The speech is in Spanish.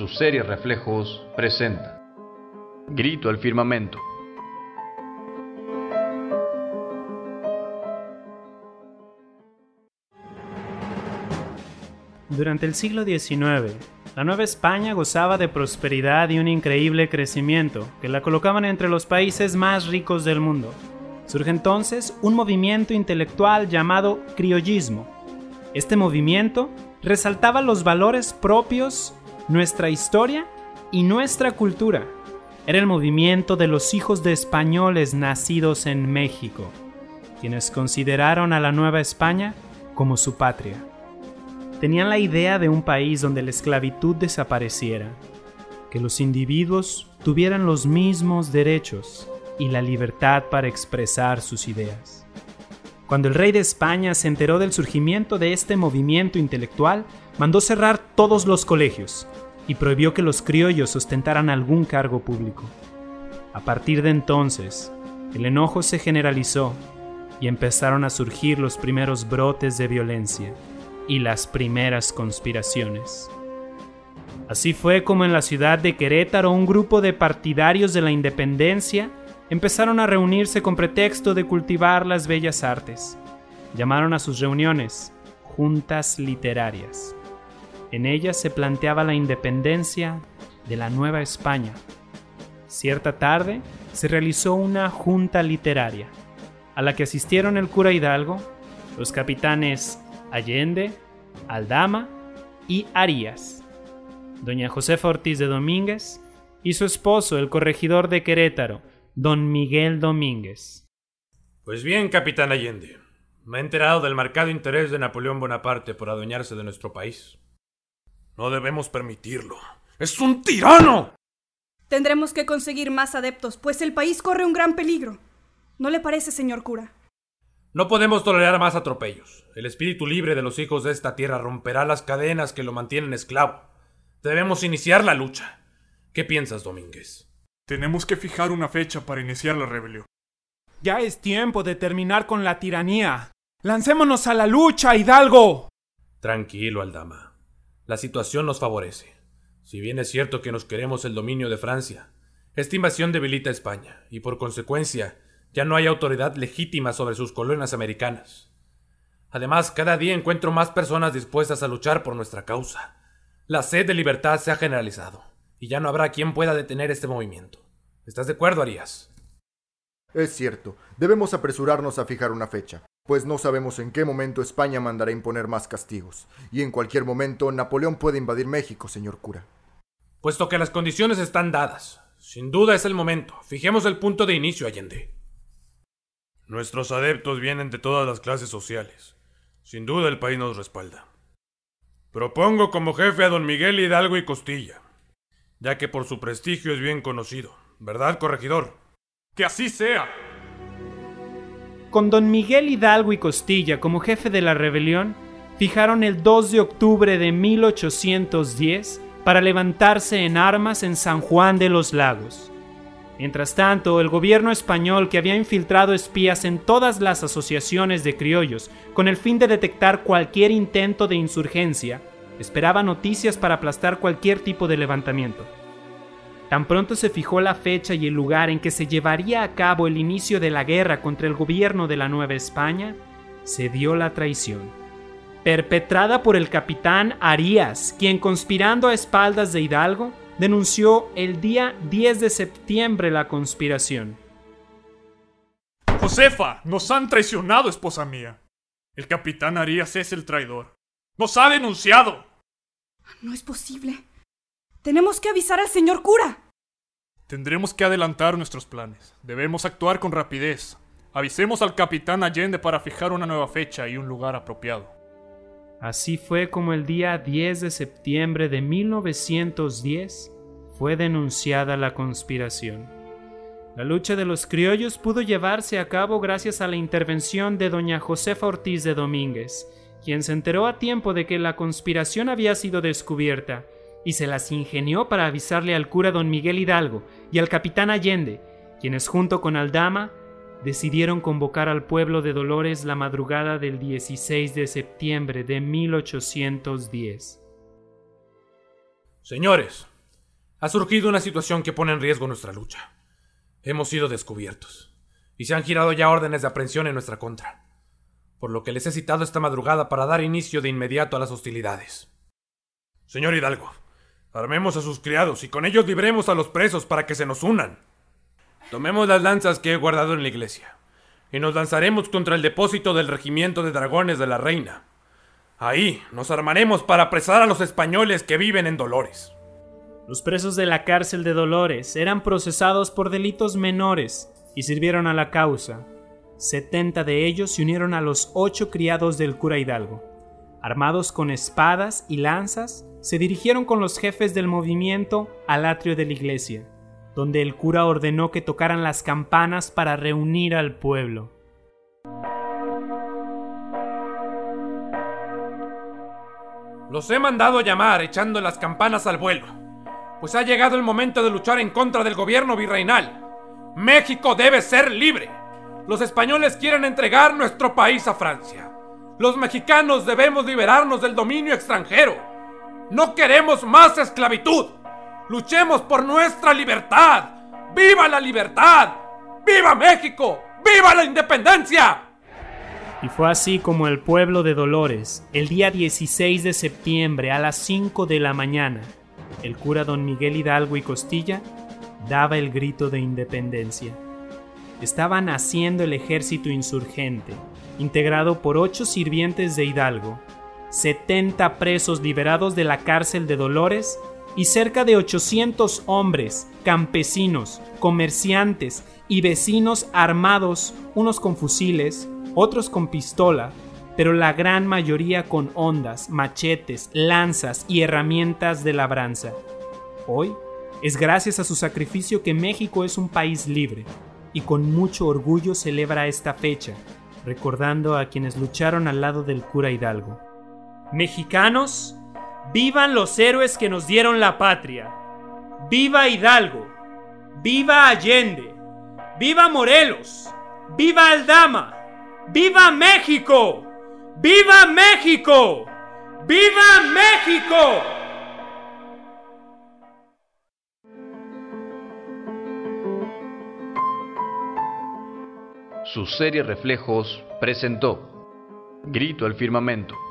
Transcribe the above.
su serie Reflejos presenta Grito al firmamento. Durante el siglo XIX, la Nueva España gozaba de prosperidad y un increíble crecimiento que la colocaban entre los países más ricos del mundo. Surge entonces un movimiento intelectual llamado criollismo. Este movimiento resaltaba los valores propios, nuestra historia y nuestra cultura. Era el movimiento de los hijos de españoles nacidos en México, quienes consideraron a la Nueva España como su patria tenían la idea de un país donde la esclavitud desapareciera, que los individuos tuvieran los mismos derechos y la libertad para expresar sus ideas. Cuando el rey de España se enteró del surgimiento de este movimiento intelectual, mandó cerrar todos los colegios y prohibió que los criollos ostentaran algún cargo público. A partir de entonces, el enojo se generalizó y empezaron a surgir los primeros brotes de violencia y las primeras conspiraciones. Así fue como en la ciudad de Querétaro un grupo de partidarios de la independencia empezaron a reunirse con pretexto de cultivar las bellas artes. Llamaron a sus reuniones juntas literarias. En ellas se planteaba la independencia de la Nueva España. Cierta tarde se realizó una junta literaria, a la que asistieron el cura Hidalgo, los capitanes Allende, Aldama y Arias, doña Josefa Ortiz de Domínguez y su esposo, el corregidor de Querétaro, don Miguel Domínguez. Pues bien, capitán Allende, me he enterado del marcado interés de Napoleón Bonaparte por adueñarse de nuestro país. No debemos permitirlo. ¡Es un tirano! Tendremos que conseguir más adeptos, pues el país corre un gran peligro. ¿No le parece, señor cura? No podemos tolerar más atropellos. El espíritu libre de los hijos de esta tierra romperá las cadenas que lo mantienen esclavo. Debemos iniciar la lucha. ¿Qué piensas, Domínguez? Tenemos que fijar una fecha para iniciar la rebelión. Ya es tiempo de terminar con la tiranía. Lancémonos a la lucha, Hidalgo. Tranquilo, Aldama. La situación nos favorece. Si bien es cierto que nos queremos el dominio de Francia, esta invasión debilita a España y por consecuencia ya no hay autoridad legítima sobre sus colonias americanas. Además, cada día encuentro más personas dispuestas a luchar por nuestra causa. La sed de libertad se ha generalizado, y ya no habrá quien pueda detener este movimiento. ¿Estás de acuerdo, Arias? Es cierto, debemos apresurarnos a fijar una fecha, pues no sabemos en qué momento España mandará imponer más castigos, y en cualquier momento Napoleón puede invadir México, señor cura. Puesto que las condiciones están dadas, sin duda es el momento. Fijemos el punto de inicio, Allende. Nuestros adeptos vienen de todas las clases sociales. Sin duda el país nos respalda. Propongo como jefe a don Miguel Hidalgo y Costilla, ya que por su prestigio es bien conocido. ¿Verdad, corregidor? Que así sea. Con don Miguel Hidalgo y Costilla como jefe de la rebelión, fijaron el 2 de octubre de 1810 para levantarse en armas en San Juan de los Lagos. Mientras tanto, el gobierno español, que había infiltrado espías en todas las asociaciones de criollos con el fin de detectar cualquier intento de insurgencia, esperaba noticias para aplastar cualquier tipo de levantamiento. Tan pronto se fijó la fecha y el lugar en que se llevaría a cabo el inicio de la guerra contra el gobierno de la Nueva España, se dio la traición. Perpetrada por el capitán Arias, quien conspirando a espaldas de Hidalgo, denunció el día 10 de septiembre la conspiración. Josefa, nos han traicionado, esposa mía. El capitán Arias es el traidor. Nos ha denunciado. No es posible. Tenemos que avisar al señor cura. Tendremos que adelantar nuestros planes. Debemos actuar con rapidez. Avisemos al capitán Allende para fijar una nueva fecha y un lugar apropiado. Así fue como el día 10 de septiembre de 1910 fue denunciada la conspiración. La lucha de los criollos pudo llevarse a cabo gracias a la intervención de doña Josefa Ortiz de Domínguez, quien se enteró a tiempo de que la conspiración había sido descubierta y se las ingenió para avisarle al cura don Miguel Hidalgo y al capitán Allende, quienes junto con Aldama decidieron convocar al pueblo de Dolores la madrugada del 16 de septiembre de 1810. Señores, Ha surgido una situación que pone en riesgo nuestra lucha. Hemos sido descubiertos y se han girado ya órdenes de aprehensión en nuestra contra, por lo que les he citado esta madrugada para dar inicio de inmediato a las hostilidades. Señor Hidalgo, armemos a sus criados y con ellos libremos a los presos para que se nos unan. Tomemos las lanzas que he guardado en la iglesia y nos lanzaremos contra el depósito del regimiento de dragones de la reina. Ahí nos armaremos para apresar a los españoles que viven en Dolores. Los presos de la cárcel de Dolores eran procesados por delitos menores y sirvieron a la causa. Setenta de ellos se unieron a los ocho criados del cura Hidalgo. Armados con espadas y lanzas, se dirigieron con los jefes del movimiento al atrio de la iglesia, donde el cura ordenó que tocaran las campanas para reunir al pueblo. Los he mandado llamar echando las campanas al vuelo, pues ha llegado el momento de luchar en contra del gobierno virreinal. México debe ser libre. Los españoles quieren entregar nuestro país a Francia. Los mexicanos debemos liberarnos del dominio extranjero. No queremos más esclavitud. Luchemos por nuestra libertad. ¡Viva la libertad! ¡Viva México! ¡Viva la independencia! Y fue así como el pueblo de Dolores, el día 16 de septiembre a las 5 de la mañana, el cura don Miguel Hidalgo y Costilla daba el grito de independencia. Estaba naciendo el ejército insurgente, integrado por ocho sirvientes de Hidalgo, 70 presos liberados de la cárcel de Dolores y cerca de 800 hombres, campesinos, comerciantes y vecinos armados, unos con fusiles, otros con pistola, pero la gran mayoría con ondas, machetes, lanzas y herramientas de labranza. Hoy es gracias a su sacrificio que México es un país libre y con mucho orgullo celebra esta fecha, recordando a quienes lucharon al lado del cura Hidalgo. Mexicanos, vivan los héroes que nos dieron la patria. Viva Hidalgo, viva Allende, viva Morelos, viva Aldama, viva México, viva México, viva México. Su serie Reflejos presentó Grito al Firmamento